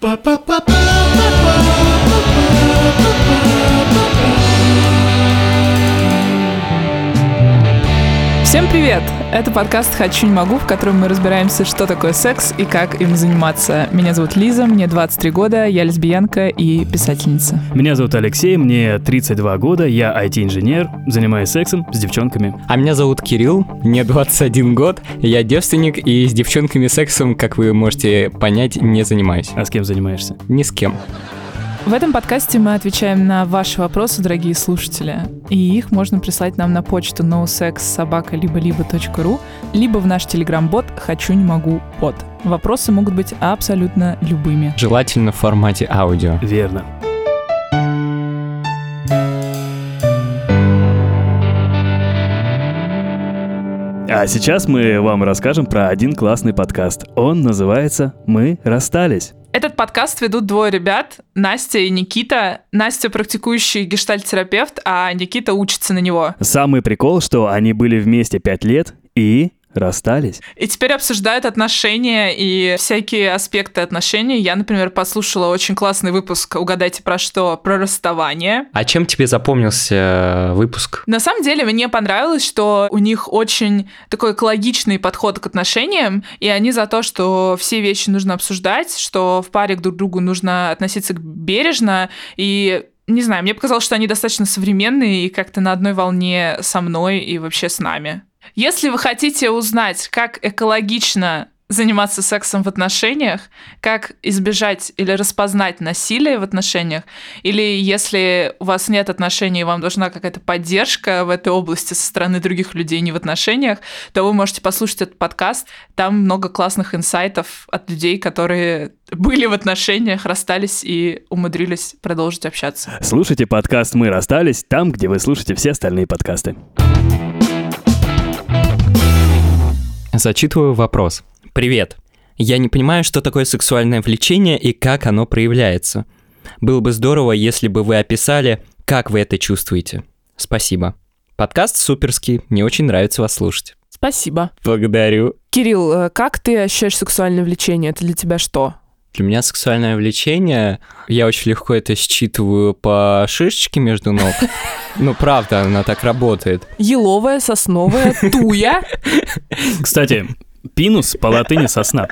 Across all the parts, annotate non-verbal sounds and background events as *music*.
Всем привет! Это подкаст «Хочу, не могу», в котором мы разбираемся, что такое секс и как им заниматься. Меня зовут Лиза, мне 23 года, я лесбиянка и писательница. Меня зовут Алексей, мне 32 года, я IT-инженер, занимаюсь сексом с девчонками. А меня зовут Кирилл, мне 21 год, я девственник и с девчонками сексом, как вы можете понять, не занимаюсь. А с кем занимаешься? Ни с кем. В этом подкасте мы отвечаем на ваши вопросы, дорогие слушатели. И их можно прислать нам на почту nosexsobaka-либо-либо.ру либо в наш телеграм-бот «Хочу, не могу, бот». Вопросы могут быть абсолютно любыми. Желательно в формате аудио. Верно. А сейчас мы вам расскажем про один классный подкаст. Он называется «Мы расстались». Этот подкаст ведут двое ребят, Настя и Никита. Настя практикующий гештальт-терапевт, а Никита учится на него. Самый прикол, что они были вместе пять лет и расстались. И теперь обсуждают отношения и всякие аспекты отношений. Я, например, послушала очень классный выпуск «Угадайте про что?» про расставание. А чем тебе запомнился э, выпуск? На самом деле мне понравилось, что у них очень такой экологичный подход к отношениям, и они за то, что все вещи нужно обсуждать, что в паре друг к другу нужно относиться бережно, и не знаю, мне показалось, что они достаточно современные и как-то на одной волне со мной и вообще с нами. Если вы хотите узнать, как экологично заниматься сексом в отношениях, как избежать или распознать насилие в отношениях, или если у вас нет отношений, и вам должна какая-то поддержка в этой области со стороны других людей не в отношениях, то вы можете послушать этот подкаст. Там много классных инсайтов от людей, которые были в отношениях, расстались и умудрились продолжить общаться. Слушайте подкаст «Мы расстались» там, где вы слушаете все остальные подкасты. Зачитываю вопрос. Привет. Я не понимаю, что такое сексуальное влечение и как оно проявляется. Было бы здорово, если бы вы описали, как вы это чувствуете. Спасибо. Подкаст суперский, мне очень нравится вас слушать. Спасибо. Благодарю. Кирилл, э, как ты ощущаешь сексуальное влечение? Это для тебя что? Для меня сексуальное влечение, я очень легко это считываю по шишечке между ног. *laughs* Ну, правда, она так работает. Еловая, сосновая, туя. Кстати, пинус по латыни сосна.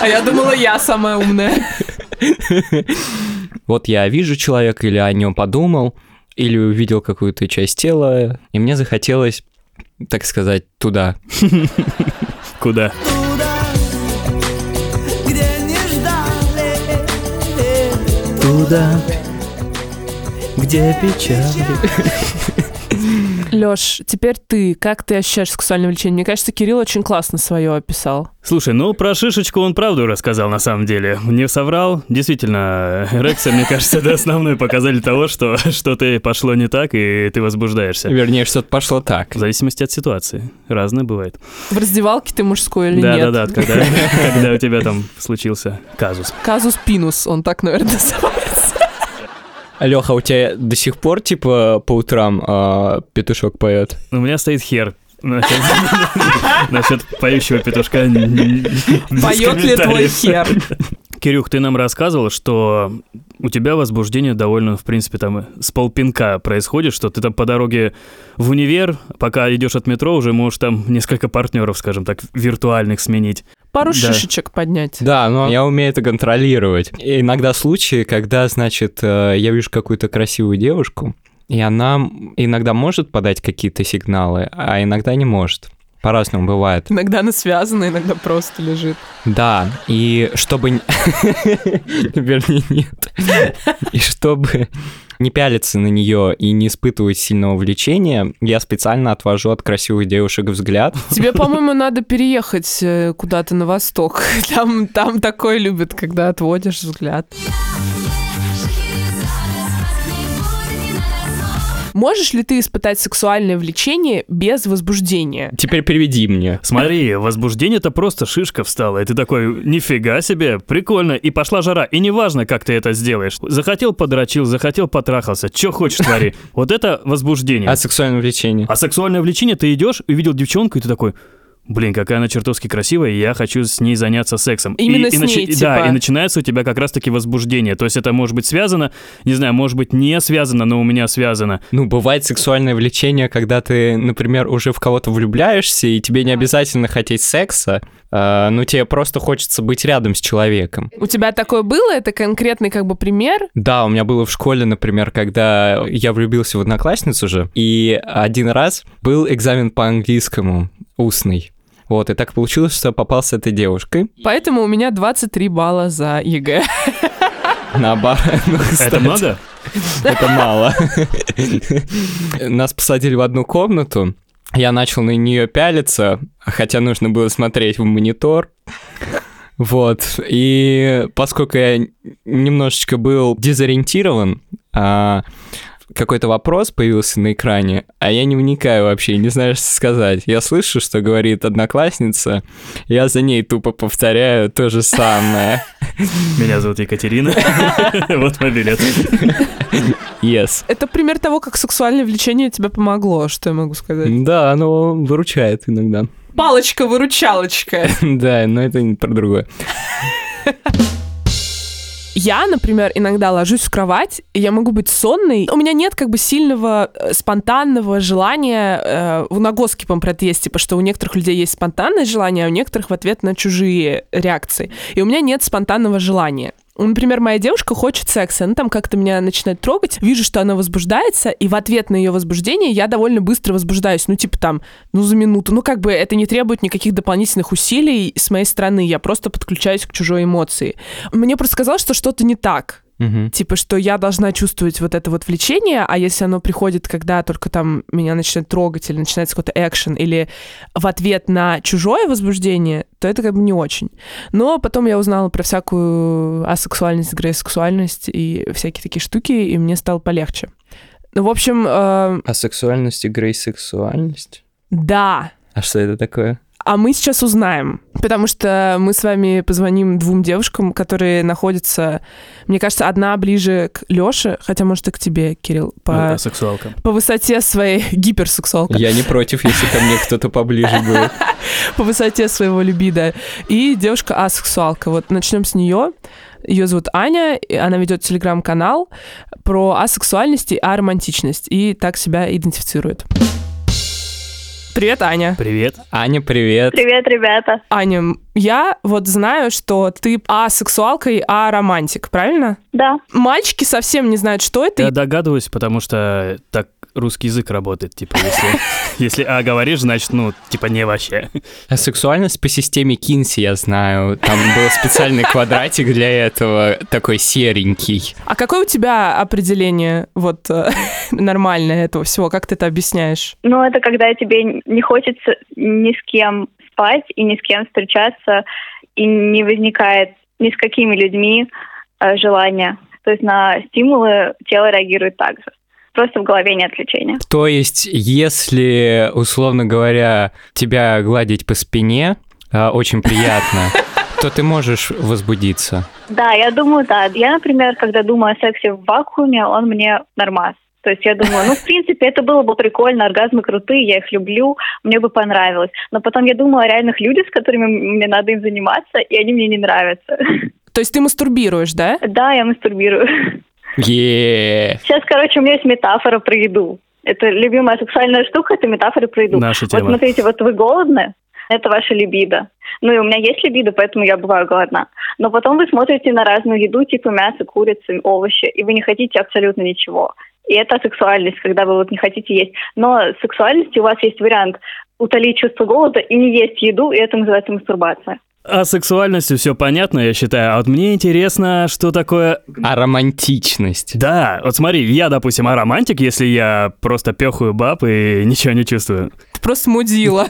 А я думала, я самая умная. Вот я вижу человека или о нем подумал, или увидел какую-то часть тела, и мне захотелось, так сказать, туда. Куда? Туда, где печали. Лёш, теперь ты. Как ты ощущаешь сексуальное влечение? Мне кажется, Кирилл очень классно свое описал. Слушай, ну про шишечку он правду рассказал на самом деле. Не соврал. Действительно, эрекция, мне кажется, это основной показатель того, что что-то пошло не так, и ты возбуждаешься. Вернее, что-то пошло так. В зависимости от ситуации. Разное бывает. В раздевалке ты мужской или да, нет? Да, да, когда, *laughs* когда у тебя там случился казус. Казус пинус, он так, наверное, *laughs* называется. Леха, у тебя до сих пор, типа, по утрам а, петушок поет? У меня стоит хер. Насчет, *laughs* поющего петушка. Поет ли твой хер? Кирюх, ты нам рассказывал, что у тебя возбуждение довольно, в принципе, там с полпинка происходит, что ты там по дороге в универ, пока идешь от метро, уже можешь там несколько партнеров, скажем так, виртуальных сменить. Пару Да. шишечек поднять. Да, но я умею это контролировать. И иногда случаи, когда, значит, э, я вижу какую-то красивую девушку, и она иногда может подать какие-то сигналы, а иногда не может. По-разному бывает. Иногда она связана, иногда просто лежит. Да, и чтобы... *laughs* Вернее, нет. И чтобы не пялиться на нее и не испытывать сильного влечения, я специально отвожу от красивых девушек взгляд. Тебе, *laughs* по-моему, надо переехать э, куда-то на восток. *laughs* Там, там такое любят, когда отводишь взгляд. Можешь ли ты испытать сексуальное влечение без возбуждения? Теперь переведи мне. Смотри, возбуждение-то просто шишка встала, и ты такой, нифига себе, прикольно, и пошла жара, и неважно, как ты это сделаешь. Захотел подрочил, захотел потрахался, что хочешь твори. Вот это возбуждение. А сексуальное влечение? А сексуальное влечение, ты идешь, увидел девчонку, и ты такой, блин, какая она чертовски красивая, и я хочу с ней заняться сексом. Именно и, с и ней, типа. Да, и начинается у тебя как раз-таки возбуждение. То есть это может быть связано, не знаю, может быть не связано, но у меня связано. Ну, бывает сексуальное влечение, когда ты, например, уже в кого-то влюбляешься, и тебе не обязательно хотеть секса, а, ну, тебе просто хочется быть рядом с человеком. У тебя такое было? Это конкретный как бы пример? Да, у меня было в школе, например, когда я влюбился в одноклассницу же, и один раз был экзамен по английскому, устный. Вот, и так получилось, что попал с этой девушкой. Поэтому у меня 23 балла за ЕГЭ. Наоборот. *laughs* ну, кстати, Это много? Это мало. *laughs* Нас посадили в одну комнату. Я начал на нее пялиться, хотя нужно было смотреть в монитор. Вот. И поскольку я немножечко был дезориентирован, а, какой-то вопрос появился на экране, а я не вникаю вообще, не знаю, что сказать. Я слышу, что говорит одноклассница, я за ней тупо повторяю то же самое. Меня зовут Екатерина. *laughs* Вот мой билет. Yes. Это пример того, как сексуальное влечение тебе помогло, что я могу сказать. Да, оно выручает иногда. Палочка-выручалочка. *laughs* Да, но это не про другое. *laughs* Я, например, иногда ложусь в кровать, и я могу быть сонной. У меня нет как бы сильного э, спонтанного желания э, в это есть, типа, что у некоторых людей есть спонтанное желание, а у некоторых в ответ на чужие реакции. И у меня нет спонтанного желания. Например, моя девушка хочет секса, она там как-то меня начинает трогать, вижу, что она возбуждается, и в ответ на ее возбуждение я довольно быстро возбуждаюсь, ну, типа там, ну, за минуту. Ну, как бы это не требует никаких дополнительных усилий с моей стороны, я просто подключаюсь к чужой эмоции. Мне просто сказалось, что что-то не так. Мгм. Типа, что я должна чувствовать вот это вот влечение, а если оно приходит, когда только там меня начинает трогать или начинается какой-то экшен, или в ответ на чужое возбуждение, то это как бы не очень. Но потом я узнала про всякую асексуальность, грейсексуальность и всякие такие штуки, и мне стало полегче. Ну, в общем, э, А сексуальность и грейсексуальность? да. А что это такое? А мы сейчас узнаем, потому что мы с вами позвоним двум девушкам, которые находятся, мне кажется, одна ближе к Лёше, хотя, может, и к тебе, Кирилл, по, А, Сексуалка. по высоте своей *laughs* гиперсексуалка, Я не против, если ко мне кто-то поближе будет. *laughs* по высоте своего либидо, и девушка асексуалка. Вот начнем с нее. Ее зовут Аня, и она ведет телеграм-канал про асексуальность и аромантичность, и так себя идентифицирует. Привет, Аня. Привет. Аня, привет. Привет, ребята. Аня, я вот знаю, что ты асексуалка и аромантик, правильно? Да, Мальчики совсем не знают, что это. Я догадываюсь, потому что так русский язык работает, типа, если, *laughs* если А говоришь, значит, ну, типа, не вообще. А сексуальность по системе Кинси я знаю. Там был специальный квадратик для этого, такой серенький. А какое у тебя определение вот э, *laughs* нормальное этого всего? Как ты это объясняешь? ну это когда тебе не хочется ни с кем спать и ни с кем встречаться, и не возникает ни с какими людьми э, желания. То есть на стимулы тело реагирует так же. Просто в голове нет лечения. То есть, если, условно говоря, тебя гладить по спине, а, очень приятно, то ты можешь возбудиться. Да, я думаю, да. Я, например, когда думаю о сексе в вакууме, он мне нормас. То есть я думаю, ну, в принципе, это было бы прикольно, оргазмы крутые, я их люблю, мне бы понравилось. Но потом я думаю о реальных людях, с которыми мне надо им заниматься, и они мне не нравятся. То есть ты мастурбируешь, да? Да, я мастурбирую. е Сейчас, короче, у меня есть метафора про еду. Это любимая сексуальная штука, это метафора про еду. Наша Вот тема. смотрите, вот вы голодны, это ваша либидо. Ну и у меня есть либидо, поэтому я бываю голодна. Но потом вы смотрите на разную еду, типа мясо, курицы, овощи, и вы не хотите абсолютно ничего. И это сексуальность, когда вы вот не хотите есть. Но сексуальности у вас есть вариант утолить чувство голода и не есть еду, и это называется мастурбация. А сексуальностью все понятно, я считаю. А вот мне интересно, что такое... А романтичность? Да, вот смотри, я, допустим, аромантик, если я просто пехаю баб и *laughs* ничего не чувствую. Ты просто мудила.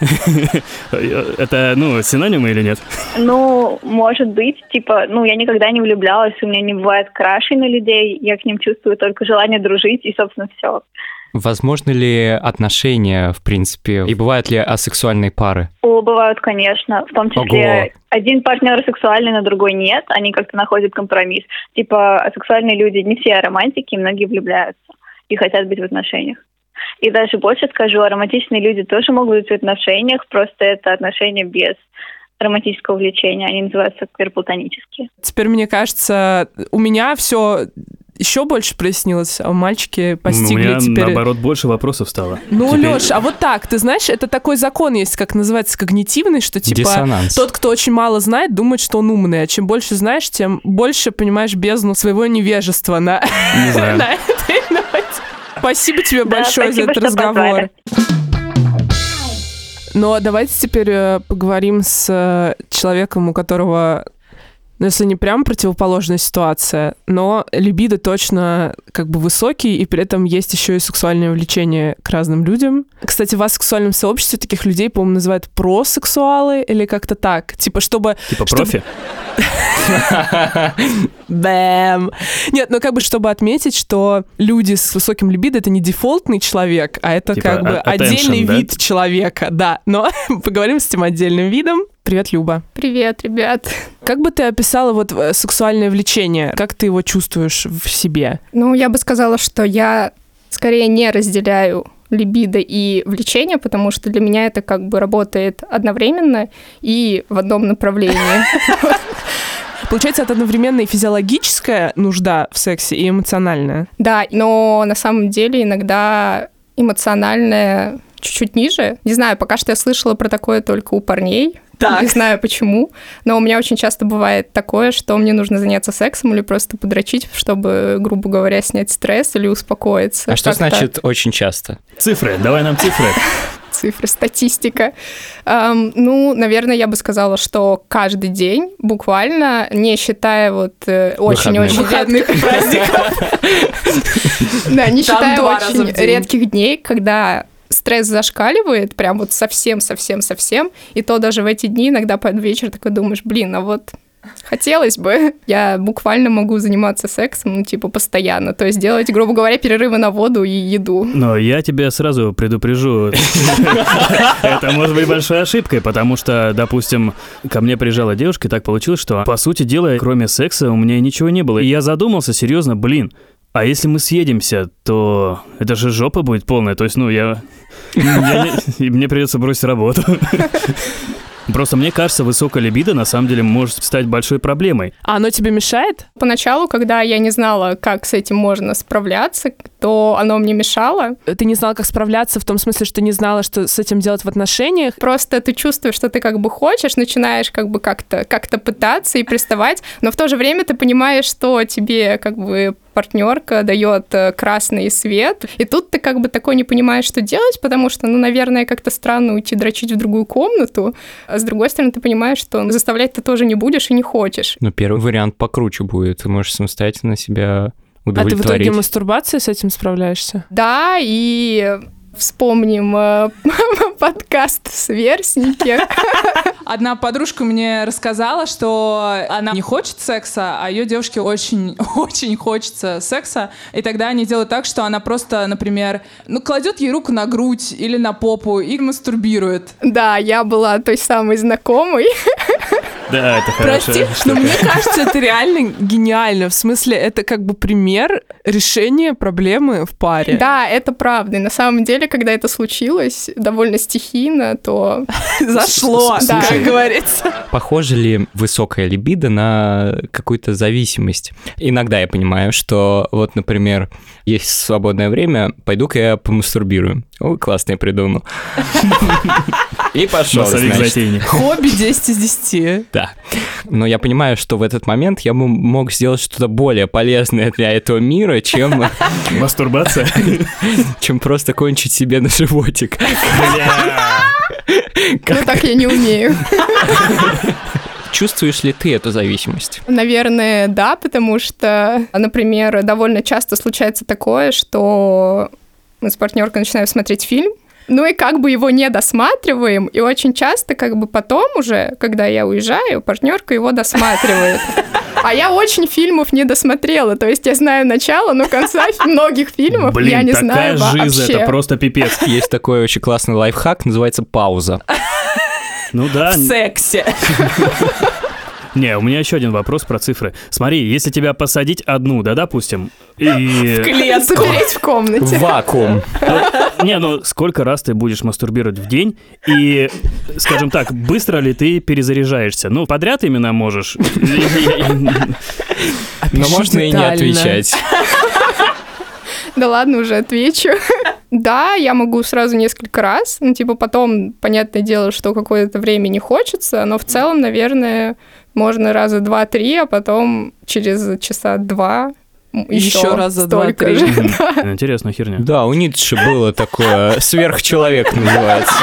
*laughs* Это, ну, синонимы или нет? Ну, может быть, типа, ну, я никогда не влюблялась, у меня не бывает крашей на людей, я к ним чувствую только желание дружить, и, собственно, все. Возможно ли отношения, в принципе, и бывают ли асексуальные пары? О, бывают, конечно. В том числе Ого. один партнер сексуальный, на другой нет. Они как-то находят компромисс. Типа, асексуальные люди не все романтики, многие влюбляются и хотят быть в отношениях. И даже больше скажу, романтичные люди тоже могут быть в отношениях, просто это отношения без романтического влечения, они называются квирплатонические. Теперь, мне кажется, у меня все еще больше прояснилось, а мальчики постигли У меня, теперь... наоборот, больше вопросов стало. Ну, Теперь- Леш, а вот так, ты знаешь, это такой закон есть, как называется, когнитивный, что типа Диссонанс. тот, кто очень мало знает, думает, что он умный, а чем больше знаешь, тем больше понимаешь бездну своего невежества на, Не *laughs* знаю. на этой ноте. Спасибо тебе Да, большое за спасибо, этот что разговор. позвали. Но давайте теперь э, поговорим с э, человеком, у которого, ну, если не прям противоположная ситуация, но либидо точно как бы высокий, и при этом есть еще и сексуальное влечение к разным людям. Кстати, вас в сексуальном сообществе таких людей, по-моему, называют просексуалы или как-то так. Типа, чтобы... Типа чтобы- профи? Бэм! Нет, ну как бы, чтобы отметить, что люди с высоким либидо — это не дефолтный человек, а это Типа как бы а- отдельный вид человека, да. Но *laughs* поговорим с этим отдельным видом. Привет, Люба. Привет, ребят. Как бы ты описала вот э, сексуальное влечение? Как ты его чувствуешь в себе? Ну, я бы сказала, что я скорее не разделяю либидо и влечение, потому что для меня это как бы работает одновременно и в одном направлении. *laughs* Получается, это одновременно и физиологическая нужда в сексе, и эмоциональная. Да, но на самом деле иногда эмоциональное чуть-чуть ниже. Не знаю, пока что я слышала про такое только у парней. Так. Не знаю почему, но у меня очень часто бывает такое, что мне нужно заняться сексом или просто подрочить, чтобы, грубо говоря, снять стресс или успокоиться. А что значит очень часто? Цифры, давай нам цифры. цифры, статистика? Эм, ну, наверное, я бы сказала, что каждый день, буквально, не считая вот э, очень-очень редких праздников, *laughs* да, не считая очень редких дней, когда стресс зашкаливает, прям вот совсем-совсем-совсем, и то даже в эти дни иногда под вечер такой думаешь, блин, а вот Хотелось бы. Я буквально могу заниматься сексом, ну, типа, постоянно. То есть делать, грубо говоря, перерывы на воду и еду. Но я тебя сразу предупрежу. *laughs* Это может быть большой ошибкой, потому что, допустим, ко мне приезжала девушка, и так получилось, что, по сути дела, кроме секса у меня ничего не было. И я задумался, серьезно, блин, а если мы съедемся, то это же жопа будет полная. То есть, ну, я... и Мне придется бросить работу. *laughs* Просто мне кажется, высокая либидо на самом деле может стать большой проблемой. А оно тебе мешает? Поначалу, когда я не знала, как с этим можно справляться, то оно мне мешало. Ты не знала, как справляться, в том смысле, что не знала, что с этим делать в отношениях. Просто ты чувствуешь, что ты как бы хочешь, начинаешь как бы как-то как пытаться и приставать, но в то же время ты понимаешь, что тебе как бы партнерка дает э, красный свет, и тут ты как бы такой не понимаешь, что делать, потому что, ну, наверное, как-то странно уйти дрочить в другую комнату, а с другой стороны ты понимаешь, что заставлять ты тоже не будешь и не хочешь. Ну, первый вариант покруче будет. Ты можешь самостоятельно себя А ты в итоге удовлетворить. мастурбацией с этим справляешься? Да, и вспомним э, *laughs* подкаст «Сверстники». *laughs* Одна подружка мне рассказала, что она не хочет секса, а ее девушке очень-очень *laughs* хочется секса. И тогда они делают так, что она просто, например, ну, кладет ей руку на грудь или на попу и мастурбирует. Да, я была той самой знакомой. Да, это хорошо. Прости, но мне кажется, это реально гениально. В смысле, это как бы пример решения проблемы в паре. Да, это правда. И на самом деле, когда это случилось довольно стихийно, то *laughs* Зашло, С- как говорится. Похоже ли высокая либидо на какую-то зависимость? Иногда я понимаю, что вот, например, есть свободное время, пойду-ка я помастурбирую. Ой, классно я придумал. *laughs* И пошел, значит. Хобби 10 из 10. Да. Но я понимаю, что в этот момент я бы мог сделать что-то более полезное для этого мира, чем, *laughs* Мастурбация? *laughs* чем просто кончить себе на животик. *laughs* ну так я не умею. Чувствуешь ли ты эту зависимость? Наверное, да, потому что, например, довольно часто случается такое, что мы с партнеркой начинаем смотреть фильм, ну и как бы его не досматриваем, и очень часто как бы потом уже, когда я уезжаю, партнерка его досматривает. *laughs* А я очень фильмов не досмотрела, то есть я знаю начало, но конца многих фильмов Блин, я не такая знаю жизнь, вообще. это просто пипец. *laughs* Есть такой очень классный лайфхак, называется пауза. Ну да, В сексе. *laughs* Не, у меня еще один вопрос про цифры. Смотри, если тебя посадить одну, да, допустим, и... *laughs* Запереть в комнате. Вакуум. Не, ну сколько раз ты будешь мастурбировать в день? И, скажем так, быстро ли ты перезаряжаешься? Ну, подряд именно можешь. Но можно и не отвечать. Да ладно, уже отвечу. Да, я могу сразу несколько раз. Ну, типа, потом, понятное дело, что какое-то время не хочется, но в целом, наверное, можно раза два-три, а потом через часа два еще, Ещё раза столько два-три. *laughs* Интересная херня. Да, у Ницше было такое «Сверхчеловек» называется.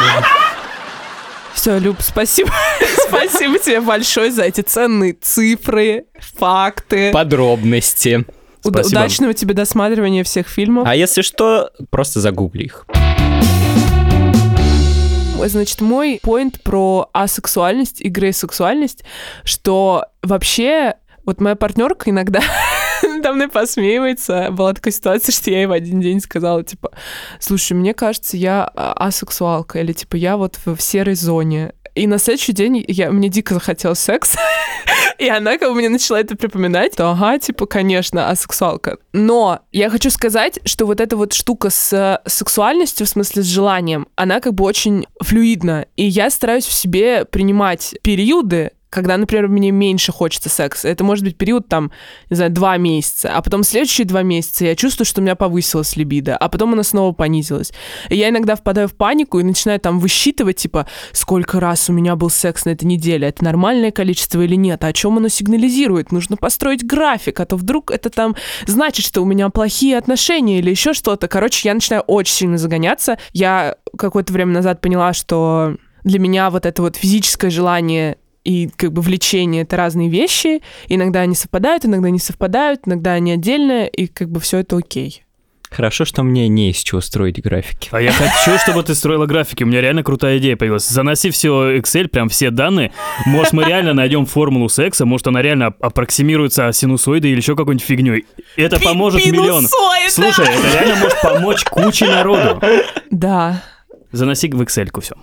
Все, Люб, спасибо. *laughs* спасибо тебе большое за эти ценные цифры, факты. Подробности. Уда- Спасибо. удачного тебе досматривания всех фильмов. А если что, просто загугли их. Значит, мой поинт про асексуальность и грейсексуальность, что вообще вот моя партнерка иногда *laughs* надо мной посмеивается. Была такая ситуация, что я ей в один день сказала, типа, слушай, мне кажется, я а, асексуалка, или типа я вот в, серой зоне. И на следующий день я, мне дико захотелось секс. *laughs* И она как бы мне начала это припоминать, то ага, типа, конечно, асексуалка. Но я хочу сказать, что вот эта вот штука с э, сексуальностью, в смысле с желанием, она как бы очень флюидна. И я стараюсь в себе принимать периоды, когда, например, мне меньше хочется секса. Это может быть период, там, не знаю, два месяца, а потом следующие два месяца я чувствую, что у меня повысилась либидо, а потом она снова понизилась. И я иногда впадаю в панику и начинаю там высчитывать, типа, сколько раз у меня был секс на этой неделе, это нормальное количество или нет, а о чем оно сигнализирует? Нужно построить график, а то вдруг это там значит, что у меня плохие отношения или еще что-то. Короче, я начинаю очень сильно загоняться. Я какое-то время назад поняла, что для меня вот это вот физическое желание и как бы влечение — это разные вещи. Иногда они совпадают, иногда не совпадают, иногда они отдельные, и как бы все это окей. Хорошо, что мне не из чего строить графики. А я хочу, чтобы ты строила графики. У меня реально крутая идея появилась. Заноси все Excel, прям все данные. Может, мы реально найдем формулу секса, может, она реально аппроксимируется синусоидой или еще какой-нибудь фигней. Это поможет миллионам. Слушай, это реально может помочь куче народу. Да. Заноси в Excel все.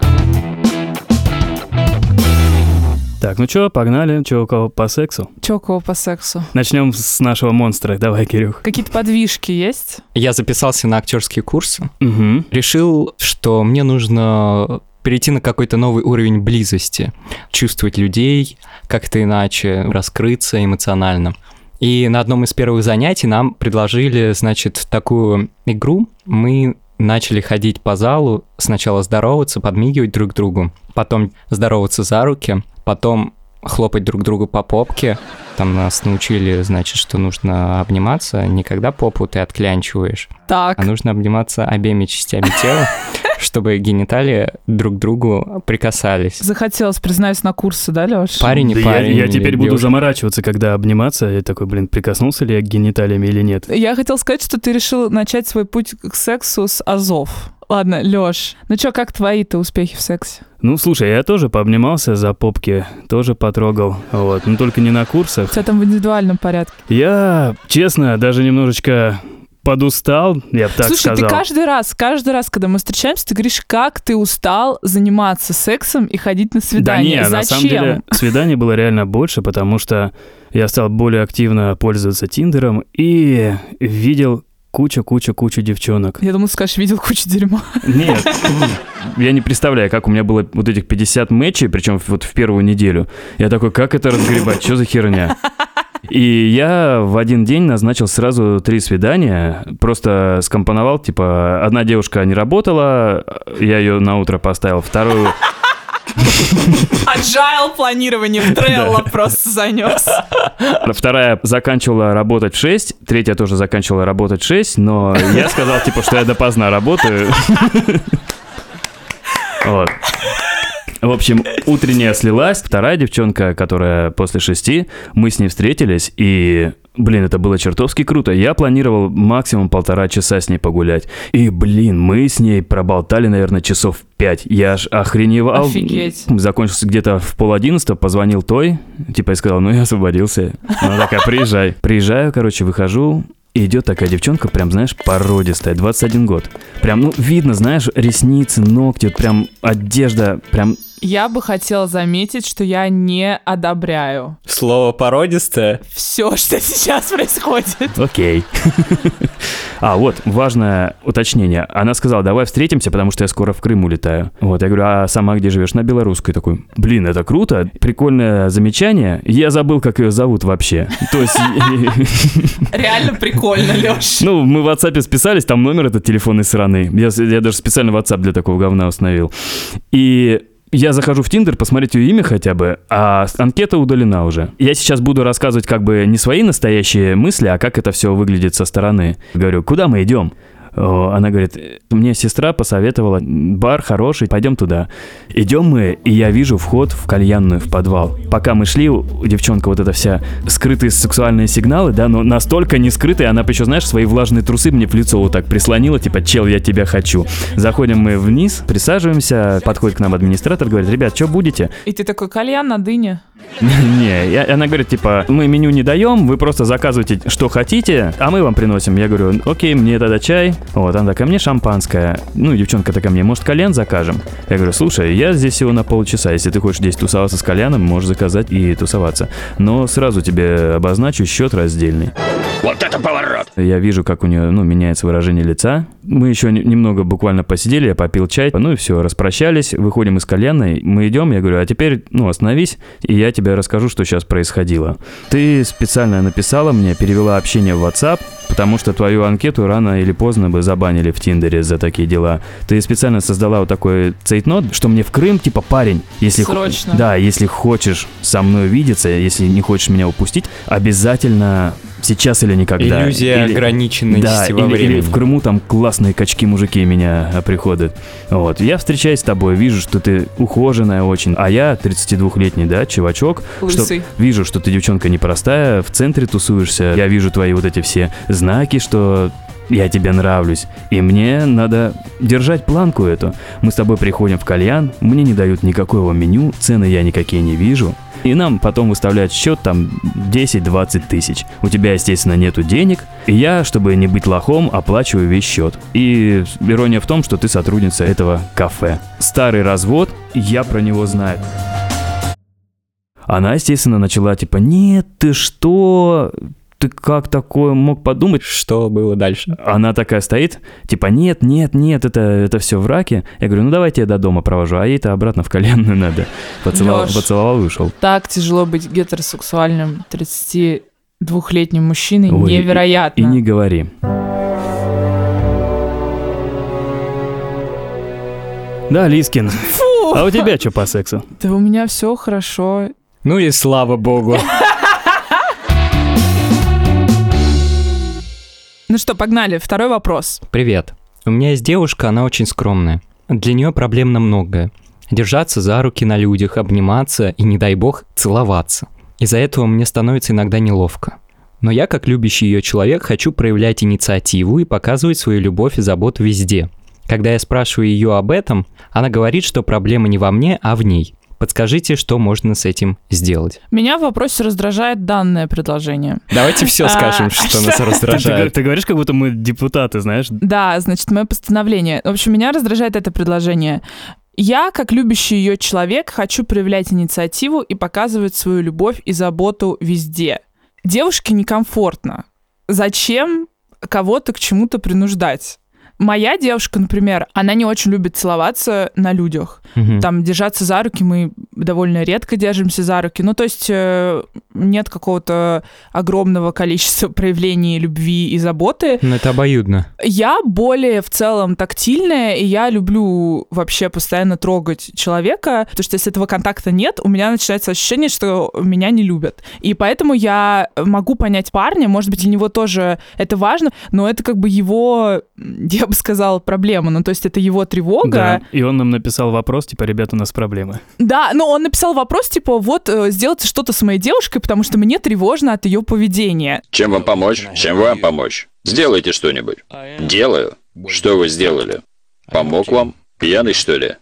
Так, ну что, погнали. Че у кого по сексу? Чё, у кого по сексу? Начнем с нашего монстра. Давай, Кирюх. Какие-то подвижки есть? Я записался на актерские курсы. Угу. Решил, что мне нужно перейти на какой-то новый уровень близости, чувствовать людей как-то иначе, раскрыться эмоционально. И на одном из первых занятий нам предложили, значит, такую игру. Мы начали ходить по залу, сначала здороваться, подмигивать друг другу, потом здороваться за руки, потом хлопать друг другу по попке. Там нас научили, значит, что нужно обниматься не когда попу ты отклянчиваешь, Так. а нужно обниматься обеими частями тела, *laughs* чтобы гениталии друг к другу прикасались. Захотелось, признаюсь, на курсы, да, Леш? Парень и Да я, парень. я или теперь буду заморачиваться, когда обниматься. Я такой, блин, прикоснулся ли я к гениталиями или нет. Я хотел сказать, что ты решил начать свой путь к сексу с азов. Ладно, Лёш, ну чё, как твои-то успехи в сексе? Ну, слушай, я тоже пообнимался за попки, тоже потрогал, вот, но только не на У курсах. тебя там в индивидуальном порядке. Я, честно, даже немножечко подустал, я бы так Слушай, сказал. ты каждый раз, каждый раз, когда мы встречаемся, ты говоришь, как ты устал заниматься сексом и ходить на Да свидание. не, на Зачем? самом деле свиданий было реально больше, потому что я стал более активно пользоваться Тиндером и видел куча-куча-куча девчонок. Я думал, скажешь, видел кучу дерьма. Нет, *laughs* я не представляю, как у меня было вот этих 50 матчей, причем вот в первую неделю. Я такой, как это разгребать, что за херня? И я в один день назначил сразу три свидания, просто скомпоновал, типа, одна девушка не работала, я ее на утро поставил, вторую... Agile планирование в Trello просто занес. Вторая заканчивала работать в 6, третья тоже заканчивала работать в 6, но я сказал, типа, что я допоздна работаю. *laughs* Вот. В общем, утренняя слилась. Вторая девчонка, которая после шести, мы с ней встретились, и, блин, это было чертовски круто. Я планировал максимум полтора часа с ней погулять. И, блин, мы с ней проболтали, наверное, часов пять. Я аж охреневал. Офигеть. Закончился где-то в пол одиннадцатого, позвонил той, типа, и сказал, ну, я освободился. Она такая, приезжай. Приезжаю, короче, выхожу, и идет такая девчонка, прям, знаешь, породистая, 21 год. Прям, ну, видно, знаешь, ресницы, ногти, вот прям одежда, прям Я бы хотела заметить, что я не одобряю Слово породистое. все, что сейчас происходит. Окей. А, вот, важное уточнение. Она сказала, давай встретимся, потому что я скоро в Крым улетаю. Вот, я говорю, а сама где живешь? На Белорусской. Такой, блин, это круто, прикольное замечание. Я забыл, как ее зовут вообще. То есть, *laughs* Реально прикольно, Леш. ну, мы в WhatsApp списались, там номер этот телефонной сраный. Я, я даже специально WhatsApp для такого говна установил. И я захожу в Тиндер, посмотреть ее имя хотя бы, а анкета удалена уже. Я сейчас буду рассказывать как бы не свои настоящие мысли, а как это все выглядит со стороны. Говорю, куда мы идем? Она говорит, мне сестра посоветовала, бар хороший, пойдем туда. Идем мы, и я вижу вход в кальянную, в подвал. Пока мы шли, девчонка вот эта вся скрытые сексуальные сигналы, да, но настолько не скрытые, она еще, знаешь, свои влажные трусы мне в лицо вот так прислонила, типа, чел, я тебя хочу. Заходим мы вниз, присаживаемся, подходит к нам администратор, говорит, ребят, что будете? И ты такой, кальян на дыне. *laughs* Не, она говорит, типа, мы меню не даем, вы просто заказывайте, что хотите, а мы вам приносим. Я говорю, окей, мне тогда чай. Вот, она такая, мне шампанское. Ну, девчонка такая мне, может, кальян закажем? Я говорю, слушай, я здесь всего на полчаса. Если ты хочешь здесь тусоваться с кальяном, можешь заказать и тусоваться. Но сразу тебе обозначу счет раздельный. Вот это поворот! Я вижу, как у нее, ну, меняется выражение лица. Мы еще не- немного буквально посидели, я попил чай, ну и все, распрощались, выходим из кальянной, мы идем, я говорю, а теперь, ну, остановись, и я тебе расскажу, что сейчас происходило. Ты специально написала мне, перевела общение в WhatsApp, потому что твою анкету рано или поздно бы забанили в Тиндере за такие дела. Ты специально создала вот такой цейтнот, что мне в Крым, типа, парень, если... Срочно. Да, если хочешь со мной видеться, если не хочешь меня упустить, обязательно сейчас или никогда. Иллюзия Или- ограниченности да, во или, времени. или в Крыму там классные качки-мужики меня а, приходят. Вот, я встречаюсь с тобой, вижу, что ты ухоженная очень, а я 32-летний, да, чувачок. Что, Лысый. вижу, что ты девчонка непростая, в центре тусуешься. Я вижу твои вот эти все знаки, что я тебе нравлюсь. И мне надо держать планку эту. Мы с тобой приходим в кальян, мне не дают никакого меню, цены я никакие не вижу. И нам потом выставляют счет там 10-20 тысяч. У тебя, естественно, нету денег. И я, чтобы не быть лохом, оплачиваю весь счет. И ирония в том, что ты сотрудница этого кафе. Старый развод, я про него знаю. Она, естественно, начала типа, нет, ты что? Ты как такое мог подумать? Что было дальше? Она такая стоит, типа, нет, нет, нет, это, это все в раке. Я говорю, ну давайте я до дома провожу, а ей-то обратно в кальянную *laughs* надо. Поцеловал, Лёш. поцеловал и ушел. Так тяжело быть гетеросексуальным 32-летним мужчиной. Ой, и- Невероятно. И не говори. Да, Лискин. А у тебя что по сексу? Да у меня все хорошо. Ну и слава богу. *laughs* Ну что, погнали. Второй вопрос. Привет. У меня есть девушка, она очень скромная. Для нее проблемно многое. Держаться за руки на людях, обниматься и, не дай бог, целоваться. Из-за этого мне становится иногда неловко. Но я, как любящий ее человек, хочу проявлять инициативу и показывать свою любовь и заботу везде. Когда я спрашиваю ее об этом, она говорит, что проблема не во мне, а в ней. Подскажите, что можно с этим сделать. Меня в вопросе раздражает данное предложение. Давайте все А, скажем, что нас раздражает. ты говоришь, как будто мы депутаты, знаешь? Да, значит, мое постановление. В общем, меня раздражает это предложение. Я, как любящий ее человек, хочу проявлять инициативу и показывать свою любовь и заботу везде. Девушке некомфортно. Зачем кого-то к чему-то принуждать? Моя девушка, например, она не очень любит целоваться на людях. Мгм. Там держаться за руки мы довольно редко держимся за руки. Ну, то есть э, нет какого-то огромного количества *laughs* проявлений любви и заботы. Ну, это обоюдно. Я более в целом тактильная, и я люблю вообще постоянно трогать человека, потому что если этого контакта нет, у меня начинается ощущение, что меня не любят. И поэтому я могу понять парня, может быть, для него тоже это важно, но это как бы его, *laughs* м, я бы сказала, проблема. Ну, то есть это его тревога. Да. И он нам написал вопрос, типа, ребят, у нас проблемы. Да, но он написал вопрос, типа, вот, э, сделайте что-то с моей девушкой, потому что мне тревожно от ее поведения. Чем вам помочь? Чем вам помочь? Сделайте что-нибудь. Делаю. Что вы сделали? Помог вам? Пьяный, что ли?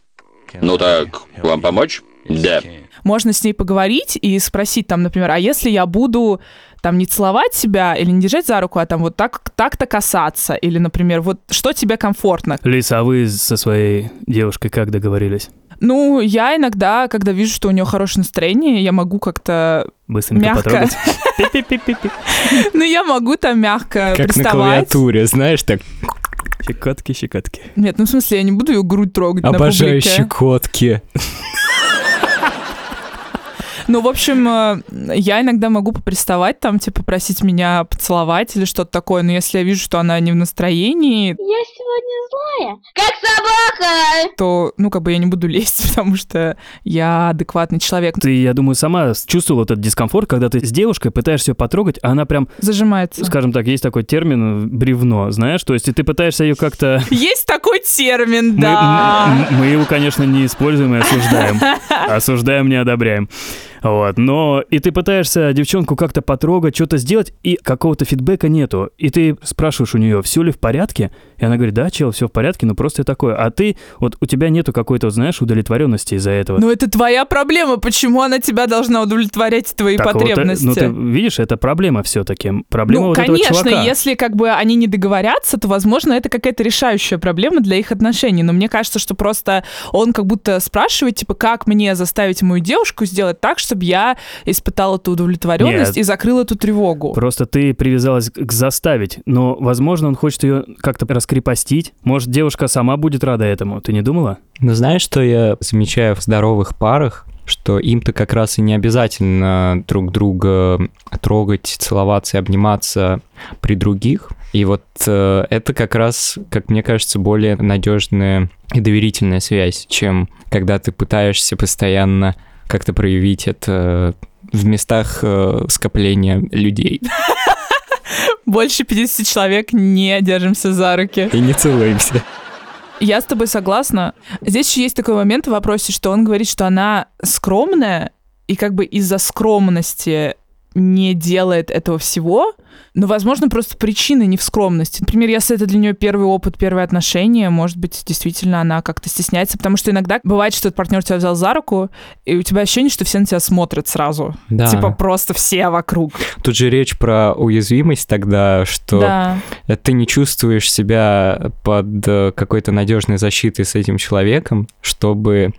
Ну так, вам помочь? Да. Можно с ней поговорить и спросить там, например, а если я буду там не целовать себя или не держать за руку, а там вот так, так-то касаться, или, например, вот что тебе комфортно. Лиса, а вы со своей девушкой как договорились? Ну, я иногда, когда вижу, что у нее хорошее настроение, я могу как-то Быстренько Мягко. потрогать. *laughs* Пи-пи-пи-пи-пи. Ну, я могу там мягко Как на клавиатуре, знаешь, так. Щекотки, щекотки. Нет, ну в смысле, я не буду ее грудь трогать на Обожаю щекотки. Ну, в общем, э, я иногда могу поприставать, там, типа, просить меня поцеловать или что-то такое, но если я вижу, что она не в настроении, Я сегодня злая. Как собака! то, ну, как бы я не буду *laughs* лезть, потому что я адекватный человек. Ты, я думаю, сама чувствовала этот дискомфорт, когда ты с девушкой пытаешься ее потрогать, а она прям, Зажимается. скажем так, есть такой термин бревно, знаешь, то есть и ты пытаешься ее как-то... *laughs* Есть такой термин, Мы, да. м- мы его, конечно, не используем и осуждаем. *laughs* Осуждаем, не одобряем. Вот. Но и ты пытаешься девчонку как-то потрогать, что-то сделать, и какого-то фидбэка нету. И ты спрашиваешь у нее, все ли в порядке? И она говорит, да, чел, все в порядке, ну просто я такое. А ты, вот у тебя нету какой-то, вот, знаешь, удовлетворенности из-за этого. Но это твоя проблема, почему она тебя должна удовлетворять твои Так вот, э, потребности. ну ты видишь, это проблема все-таки. Проблема ну, вот конечно, этого чувака. если как бы они не договорятся, то, возможно, это какая-то решающая проблема для их отношений. Но мне кажется, что просто он как будто спрашивает, типа, как мне заставить мою девушку сделать так, чтобы я испытала эту удовлетворенность Нет. и закрыла эту тревогу. Просто ты привязалась к заставить, но, возможно, он хочет ее как-то раскрепостить. Может, девушка сама будет рада этому. Ты не думала? Но знаешь, что я замечаю в здоровых парах? Что им-то как раз и не обязательно друг друга трогать, целоваться и обниматься при других. И вот э, это как раз, как мне кажется, более надежная и доверительная связь, чем когда ты пытаешься постоянно как-то проявить это в местах э, скопления людей. Больше 50 человек не держимся за руки. И не целуемся. Я с тобой согласна. Здесь еще есть такой момент в вопросе, что он говорит, что она скромная, и как бы из-за скромности не делает этого всего, но, возможно, просто причина не в скромности. Например, если это для нее первый опыт, первые отношения, может быть, действительно она как-то стесняется, потому что иногда бывает, что этот партнер тебя взял за руку, и у тебя ощущение, что все на тебя смотрят сразу. Да. Типа просто все вокруг. Тут же речь про уязвимость тогда, что Да. ты не чувствуешь себя под э, какой-то надежной защитой с этим человеком, чтобы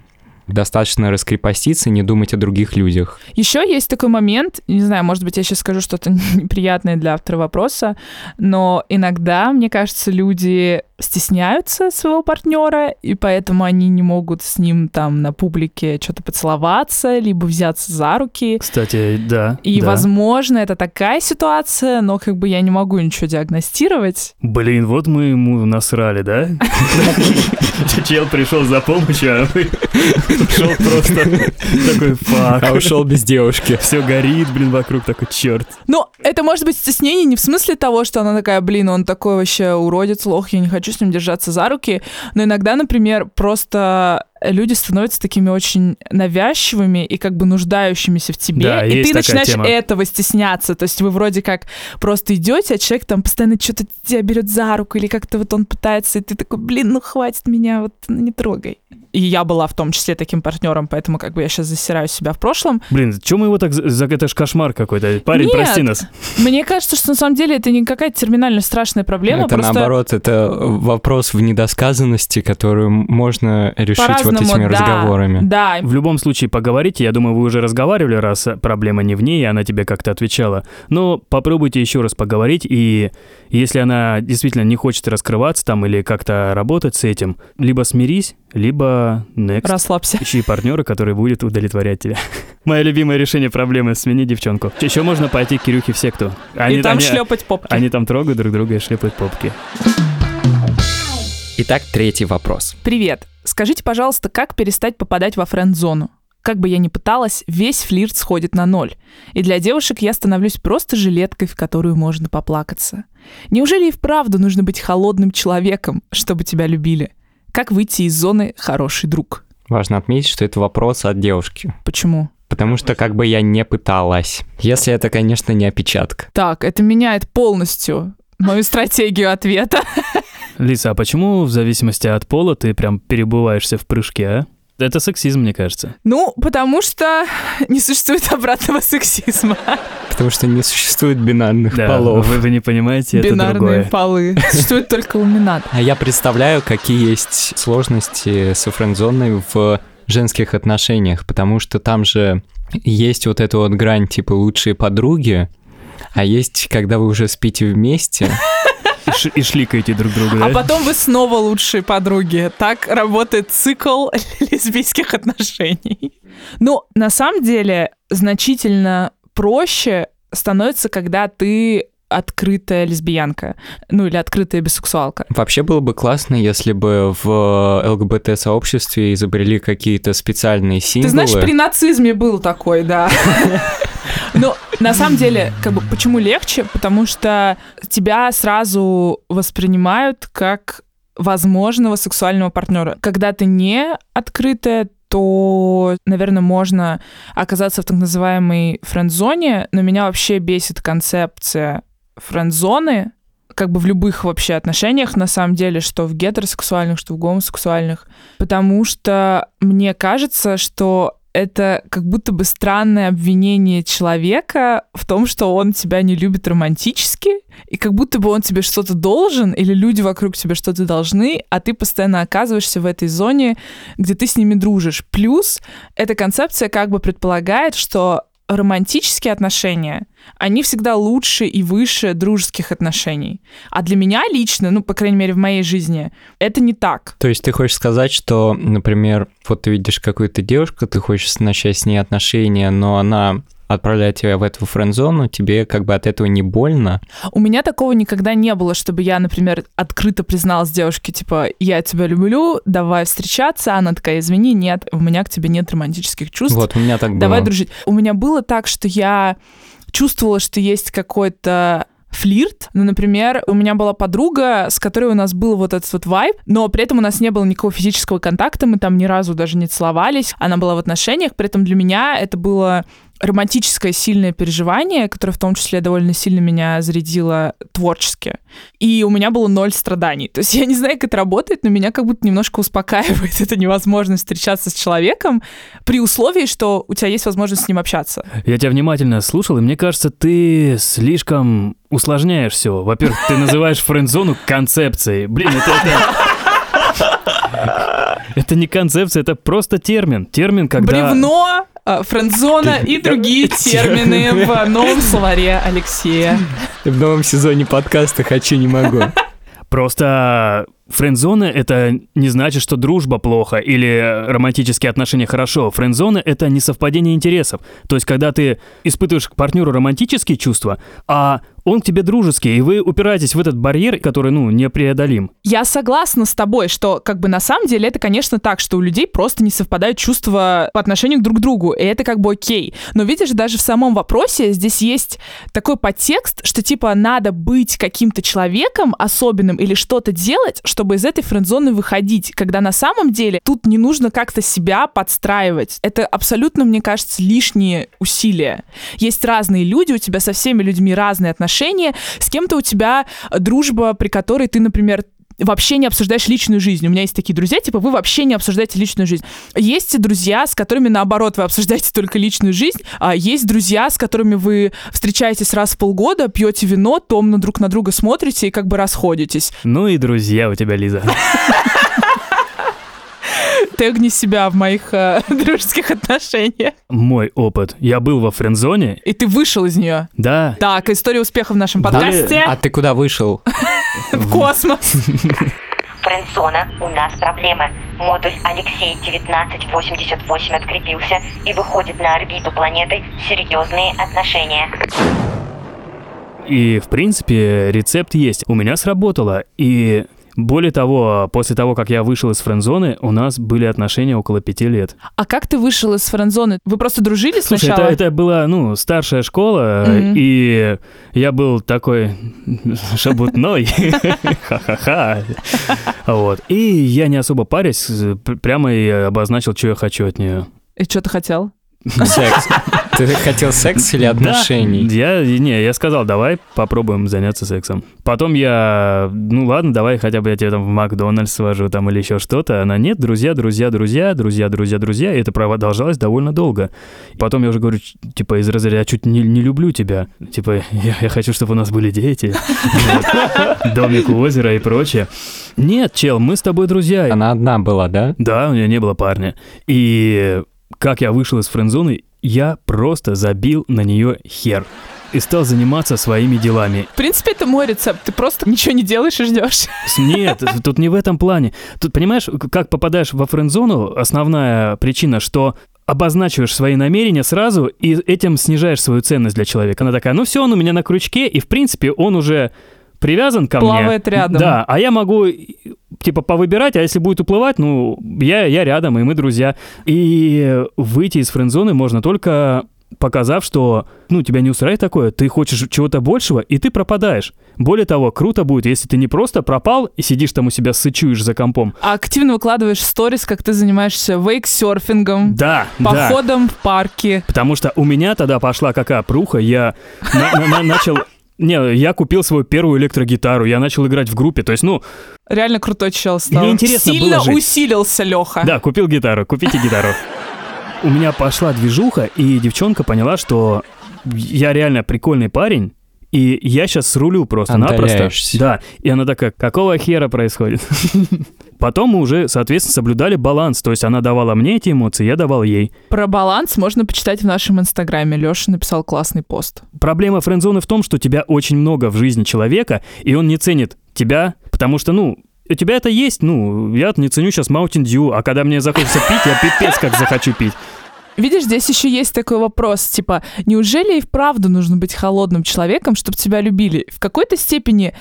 достаточно раскрепоститься, не думать о других людях. Еще есть такой момент, не знаю, может быть, я сейчас скажу что-то *laughs* неприятное для автора вопроса, но иногда, мне кажется, люди стесняются своего партнера, и поэтому они не могут с ним там на публике что-то поцеловаться, либо взяться за руки. Кстати, да. И, да. возможно, это такая ситуация, но как бы я не могу ничего диагностировать. Блин, вот мы ему насрали, да? Чел пришел за помощью, а мы ушел просто такой фак. А ушел без девушки. Все горит, блин, вокруг такой черт. Ну, это может быть стеснение не в смысле того, что она такая, блин, он такой вообще уродец, лох, я не хочу с ним держаться за руки, но иногда, например, просто люди становятся такими очень навязчивыми и как бы нуждающимися в тебе, Да, и есть ты такая начинаешь тема. этого стесняться. То есть вы вроде как просто идете, а человек там постоянно что-то тебя берет за руку, или как-то вот он пытается, и ты такой, блин, ну хватит меня, вот не трогай. И я была в том числе таким партнером, поэтому как бы я сейчас засираю себя в прошлом. Блин, чем мы его так... за- за- Это ж кошмар какой-то. Парень, Нет. прости нас. Мне кажется, что на самом деле это не какая-то терминально страшная проблема, это просто наоборот, это вопрос в недосказанности, которую можно решить вот по-разному, этими да, разговорами. Да, В любом случае, поговорите. Я думаю, вы уже разговаривали, раз проблема не в ней, и она тебе как-то отвечала. Но попробуйте еще раз поговорить, и если она действительно не хочет раскрываться там или как-то работать с этим, либо смирись, либо next. расслабься. Ищи партнера, который будет удовлетворять тебя. *laughs* Мое любимое решение проблемы — смени девчонку. Еще можно пойти к Кирюхе в секту. Они, и там они- шлепать попки. они там трогают друг друга и шлепают попки. Итак, третий вопрос. Привет. Скажите, пожалуйста, как перестать попадать во френд-зону? Как бы я ни пыталась, весь флирт сходит на ноль. И для девушек я становлюсь просто жилеткой, в которую можно поплакаться. Неужели и вправду нужно быть холодным человеком, чтобы тебя любили? Как выйти из зоны «хороший друг»? Важно отметить, что это вопрос от девушки. Почему? Потому что как бы я не пыталась. Если это, конечно, не опечатка. Так, это меняет полностью мою стратегию ответа. *laughs* Лиса, а почему в зависимости от пола ты прям перебываешься в прыжке, а? Это сексизм, мне кажется. Ну, потому что не существует обратного сексизма. Потому что не существует бинарных Да, полов. Вы, вы не понимаете, это Бинарные другое. полы. Существует только ламинат. А я представляю, какие есть сложности с френдзоной в женских отношениях, потому что там же есть вот эта вот грань типа лучшие подруги, а есть, когда вы уже спите вместе. И, ш- и шликаете друг друга, да? А потом вы снова лучшие подруги. Так работает цикл *laughs* лесбийских отношений. Ну, на самом деле, значительно проще становится, когда ты открытая лесбиянка, ну или открытая бисексуалка. Вообще было бы классно, если бы в ЛГБТ-сообществе изобрели какие-то специальные символы. Ты знаешь, при нацизме был такой, да. *laughs* Но на самом деле, как бы, почему легче? Потому что тебя сразу воспринимают как возможного сексуального партнера. Когда ты не открытая, то, наверное, можно оказаться в так называемой френд-зоне, но меня вообще бесит концепция френд-зоны, как бы в любых вообще отношениях, на самом деле, что в гетеросексуальных, что в гомосексуальных, потому что мне кажется, что это как будто бы странное обвинение человека в том, что он тебя не любит романтически, и как будто бы он тебе что-то должен, или люди вокруг тебя что-то должны, а ты постоянно оказываешься в этой зоне, где ты с ними дружишь. Плюс эта концепция как бы предполагает, что романтические отношения, они всегда лучше и выше дружеских отношений. А для меня лично, ну, по крайней мере, в моей жизни, это не так. То есть ты хочешь сказать, что, например, вот ты видишь какую-то девушку, ты хочешь начать с ней отношения, но она отправляет тебя в эту френд-зону, тебе как бы от этого не больно. У меня такого никогда не было, чтобы я, например, открыто призналась девушке, типа, я тебя люблю, давай встречаться. Она такая, извини, нет, у меня к тебе нет романтических чувств. Вот, у меня так было. Давай дружить. У меня было так, что я чувствовала, что есть какой-то флирт. Ну, например, у меня была подруга, с которой у нас был вот этот вот вайб, но при этом у нас не было никакого физического контакта, мы там ни разу даже не целовались. Она была в отношениях, при этом для меня это было романтическое сильное переживание, которое в том числе довольно сильно меня зарядило творчески. И у меня было ноль страданий. То есть я не знаю, как это работает, но меня как будто немножко успокаивает *laughs* эта невозможность встречаться с человеком при условии, что у тебя есть возможность с ним общаться. Я тебя внимательно слушал, и мне кажется, ты слишком усложняешь все. Во-первых, ты называешь френд-зону концепцией. Блин, это, это... *laughs* Это не концепция, это просто термин. Термин, когда... Бревно, френдзона и другие *laughs* термины в новом словаре Алексея. *laughs* В новом сезоне подкаста «Хочу, не могу». Просто френдзона — это не значит, что дружба плохо или романтические отношения хорошо. Френдзона — это несовпадение интересов. То есть, когда ты испытываешь к партнеру романтические чувства, а он к тебе дружеский, и вы упираетесь в этот барьер, который, ну, непреодолим. Я согласна с тобой, что как бы на самом деле это, конечно, так, что у людей просто не совпадают чувства по отношению друг к другу, и это как бы окей. Но видишь, даже в самом вопросе здесь есть такой подтекст, что типа надо быть каким-то человеком особенным или что-то делать, чтобы из этой френдзоны выходить, когда на самом деле тут не нужно как-то себя подстраивать. Это абсолютно, мне кажется, лишние усилия. Есть разные люди, у тебя со всеми людьми разные отношения, с кем-то у тебя дружба, при которой ты, например, вообще не обсуждаешь личную жизнь. У меня есть такие друзья, типа, вы вообще не обсуждаете личную жизнь. Есть друзья, с которыми, наоборот, вы обсуждаете *laughs* только личную жизнь, а есть друзья, с которыми вы встречаетесь раз в полгода, пьете вино, томно друг на друга смотрите и как бы расходитесь. Ну и друзья у тебя, Лиза. *laughs* Тегни себя в моих э, *laughs* дружеских отношениях. Мой опыт. Я был во френдзоне. И ты вышел из нее. Да. Так, история успеха в нашем подкасте. А ты куда вышел? *laughs* В космос. *laughs* Френдзона, у нас проблема. Модуль Алексей 1988 открепился и выходит на орбиту планеты серьезные отношения. И, в принципе, рецепт есть. У меня сработало. И более того, после того, как я вышел из френдзоны, у нас были отношения около пяти лет. А как ты вышел из френдзоны? Вы просто дружили Слушай, сначала? это, это была, ну, старшая школа, Мгм. и я был такой шабутной. *laughs* Ха-ха-ха. Вот. И я не особо парясь, п- прямо и обозначил, что я хочу от нее. И что ты хотел? Секс. Ты хотел секс или отношений? Да, я, не, я сказал, давай попробуем заняться сексом. Потом я, ну ладно, давай хотя бы я тебя там в Макдональдс свожу там или еще что-то. Она, нет, друзья, друзья, друзья, друзья, друзя, друзья. И это продолжалось довольно долго. Потом я уже говорю, типа, из разряда, я чуть не, не люблю тебя. Типа, я, я хочу, чтобы у нас были дети. Домик у озера и прочее. Нет, чел, мы с тобой друзья. Она одна была, да? Да, у меня не было парня. И как я вышел из френдзоны, я просто забил на нее хер и стал заниматься своими делами. В принципе, это мой рецепт. Ты просто ничего не делаешь и ждешь. Нет, тут не в этом плане. Тут, понимаешь, как попадаешь во френд-зону, основная причина, что обозначиваешь свои намерения сразу и этим снижаешь свою ценность для человека. Она такая, ну все, он у меня на крючке, и в принципе он уже привязан ко мне. Плавает рядом. Да, а я могу типа повыбирать, а если будет уплывать, ну, я, я рядом, и мы друзья. И выйти из френд-зоны можно только показав, что, ну, тебя не устраивает такое, ты хочешь чего-то большего, и ты пропадаешь. Более того, круто будет, если ты не просто пропал и сидишь там у себя сычуешь за компом. А активно выкладываешь сторис, как ты занимаешься вейксерфингом, Да, да. походом в парке. Потому что у меня тогда пошла какая пруха, я на- на- на- начал... Не, я купил свою первую электрогитару, я начал играть в группе, то есть, ну, Реально крутой чел стал. Мне интересно Сильно было жить. усилился Леха. Да, купил гитару, купите гитару. У меня пошла движуха, и девчонка поняла, что я реально прикольный парень, и я сейчас срулю просто-напросто. Да, и она такая, какого хера происходит? *laughs* Потом мы уже, соответственно, соблюдали баланс, то есть она давала мне эти эмоции, я давал ей. Про баланс можно почитать в нашем инстаграме. Леша написал классный пост. Проблема френдзоны в том, что тебя очень много в жизни человека, и он не ценит тебя, потому что, ну, у тебя это есть, ну, я не ценю сейчас Mountain Dew, а когда мне захочется пить, я пипец как захочу пить. Видишь, здесь еще есть такой вопрос, типа, неужели и вправду нужно быть холодным человеком, чтобы тебя любили? В какой-то степени,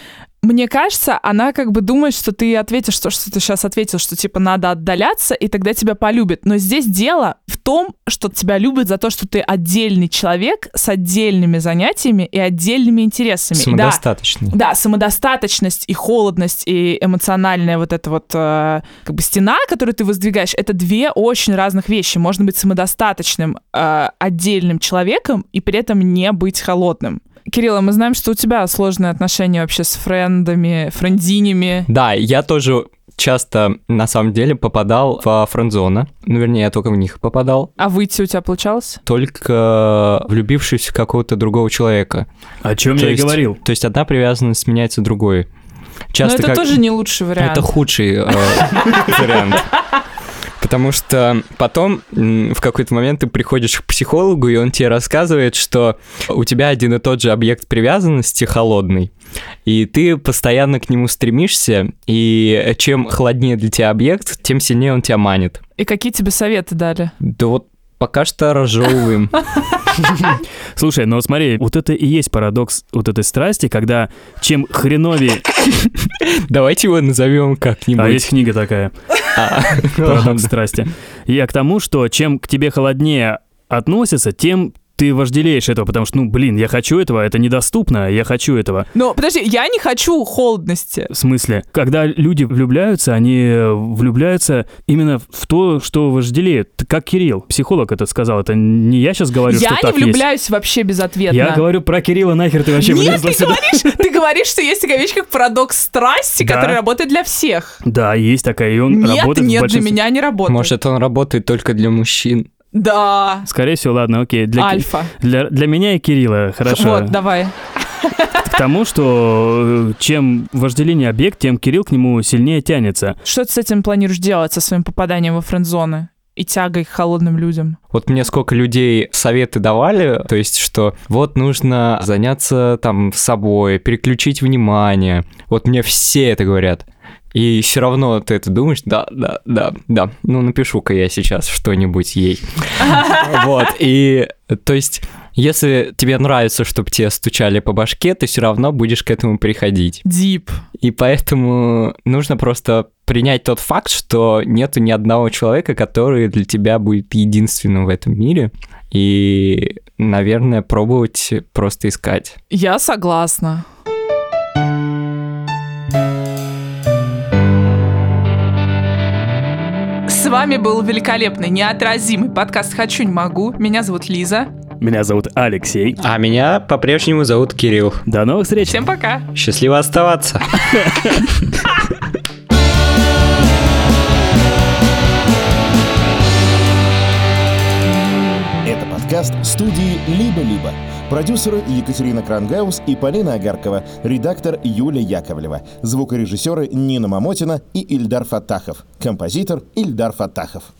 мне кажется, она как бы думает, что ты ответишь то, что ты сейчас ответил, что типа надо отдаляться, и тогда тебя полюбят. Но здесь дело в том, что тебя любят за то, что ты отдельный человек с отдельными занятиями и отдельными интересами. И да, Самодостаточный. да, самодостаточность и холодность и эмоциональная вот эта вот э, как бы стена, которую ты воздвигаешь, это две очень разных вещи. Можно быть самодостаточным э, отдельным человеком и при этом не быть холодным. Кирилла, мы знаем, что у тебя сложные отношения вообще с френдами, френдинями. Да, я тоже часто, на самом деле, попадал в френдзона. Ну, вернее, я только в них попадал. А выйти у тебя получалось? Только влюбившись в какого-то другого человека. О чем То я и есть- говорил. То есть одна привязанность меняется другой. Часто Но это как- тоже не лучший вариант. Это худший э, вариант. Потому что потом в какой-то момент ты приходишь к психологу, и он тебе рассказывает, что у тебя один и тот же объект привязанности холодный, и ты постоянно к нему стремишься, и чем холоднее для тебя объект, тем сильнее он тебя манит. И какие тебе советы дали? Да вот пока что разжевываем. *laughs* Слушай, ну смотри, вот это и есть парадокс вот этой страсти, когда чем хреновее... *laughs* Давайте его назовем А как-нибудь. есть книга такая, *laughs* А, парадокс страсти. Я к тому, что чем к тебе холоднее относятся, тем ты вожделеешь этого, потому что, ну, блин, я хочу этого, это недоступно, я хочу этого. Ну, подожди, я не хочу холодности. В смысле, когда люди влюбляются, они э, влюбляются именно в то, что вожделеют. Как Кирилл, психолог это сказал, это не я сейчас говорю, я что не так есть. влюбляюсь вообще безответно. Я говорю про Кирилла, нахер ты вообще Нет, ты сюда? говоришь, ты говоришь, что есть такая вещь, как парадокс страсти, Да. который работает для всех. Да, есть такая, и он Нет, работает в нет, для меня не работает. Может, он работает только для мужчин. Да. Скорее всего, ладно, окей. Для, Ки- Альфа. для, для меня и Кирилла, хорошо. Вот, давай. К тому, что э, чем вожделение объект, тем Кирилл к нему сильнее тянется. Что ты с этим планируешь делать, со своим попаданием во френд-зоны и тягой к холодным людям? Вот мне сколько людей советы давали, то есть, что вот нужно заняться там собой, переключить внимание. Вот мне все это говорят. И все равно ты это думаешь, да, да, да, да. Ну, напишу-ка я сейчас что-нибудь ей. *laughs* Вот, и то есть, если тебе нравится, чтобы тебе стучали по башке, ты все равно будешь к этому приходить. Дип. И поэтому нужно просто принять тот факт, что нету ни одного человека, который для тебя будет единственным в этом мире. И, наверное, пробовать просто искать. Я согласна. Вами был великолепный, неотразимый подкаст «Хочу, не могу». Меня зовут Лиза. Меня зовут Алексей. А меня по-прежнему зовут Кирилл. До новых встреч. Всем пока. Счастливо оставаться. *laughs* подкаст студии «Либо-либо». Продюсеры Екатерина Крангаус и Полина Агаркова. Редактор Юлия Яковлева. Звукорежиссеры Нина Мамотина и Ильдар Фатахов. Композитор Ильдар Фатахов.